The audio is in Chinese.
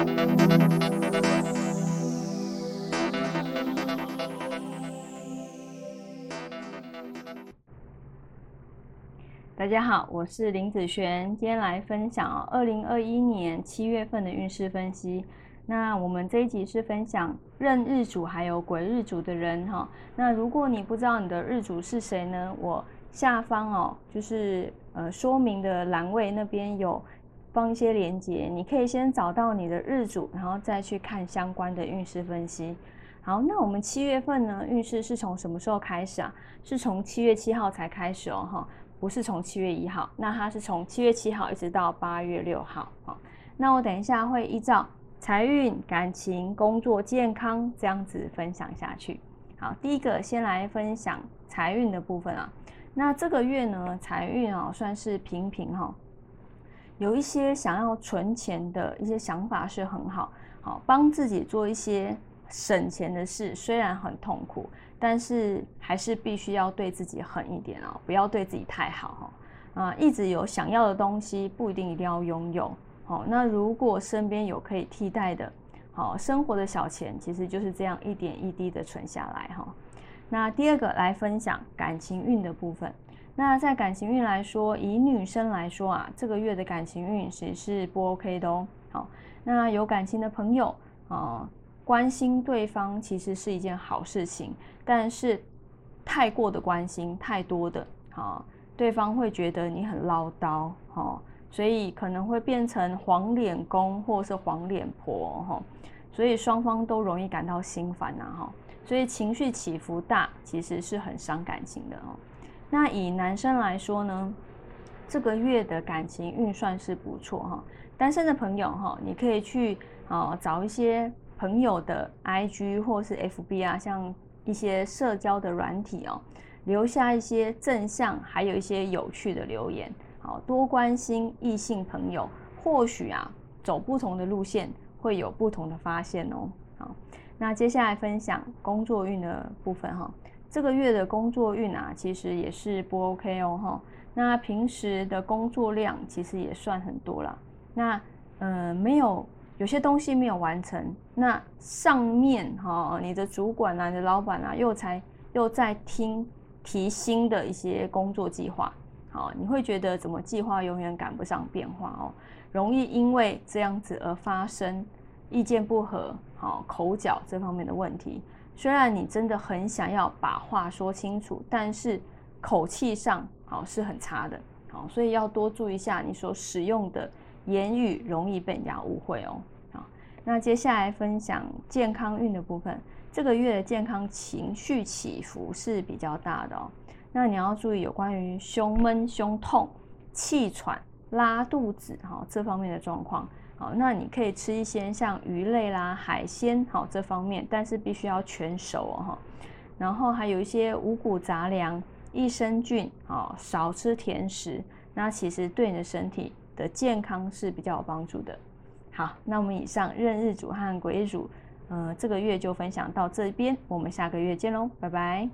大家好，我是林子璇，今天来分享二零二一年七月份的运势分析。那我们这一集是分享任日主还有癸日主的人哈。那如果你不知道你的日主是谁呢？我下方哦，就是呃说明的栏位那边有放一些连接，你可以先找到你的日主，然后再去看相关的运势分析。好，那我们七月份呢，运势是从什么时候开始啊？是从七月七号才开始哦，哈。不是从七月一号，那它是从七月七号一直到八月六号。好，那我等一下会依照财运、感情、工作、健康这样子分享下去。好，第一个先来分享财运的部分啊。那这个月呢，财运啊算是平平哈，有一些想要存钱的一些想法是很好，好帮自己做一些省钱的事，虽然很痛苦。但是还是必须要对自己狠一点哦，不要对自己太好哈。啊，一直有想要的东西，不一定一定要拥有。好，那如果身边有可以替代的，好生活的小钱，其实就是这样一点一滴的存下来哈。那第二个来分享感情运的部分。那在感情运来说，以女生来说啊，这个月的感情运其实是不 OK 的哦。好，那有感情的朋友啊。关心对方其实是一件好事情，但是太过的关心太多的，哈，对方会觉得你很唠叨，哈，所以可能会变成黄脸公或是黄脸婆，哈，所以双方都容易感到心烦呐，哈，所以情绪起伏大，其实是很伤感情的哦。那以男生来说呢，这个月的感情运算是不错哈，单身的朋友哈，你可以去啊找一些。朋友的 IG 或是 FB 啊，像一些社交的软体哦，留下一些正向，还有一些有趣的留言，好多关心异性朋友，或许啊走不同的路线会有不同的发现哦。好，那接下来分享工作运的部分哈，这个月的工作运啊，其实也是不 OK 哦哈。那平时的工作量其实也算很多了，那嗯没有。有些东西没有完成，那上面哈，你的主管啊，你的老板啊，又才又在听提新的一些工作计划，好，你会觉得怎么计划永远赶不上变化哦，容易因为这样子而发生意见不合，好口角这方面的问题。虽然你真的很想要把话说清楚，但是口气上好是很差的，好，所以要多注意一下你所使用的。言语容易被人家误会哦。好，那接下来分享健康运的部分。这个月的健康情绪起伏是比较大的哦。那你要注意有关于胸闷、胸痛、气喘、拉肚子哈这方面的状况。好，那你可以吃一些像鱼类啦、海鲜好这方面，但是必须要全熟哦哈。然后还有一些五谷杂粮、益生菌哦，少吃甜食。那其实对你的身体。的健康是比较有帮助的。好，那我们以上任日主和癸日主，呃，这个月就分享到这边，我们下个月见喽，拜拜。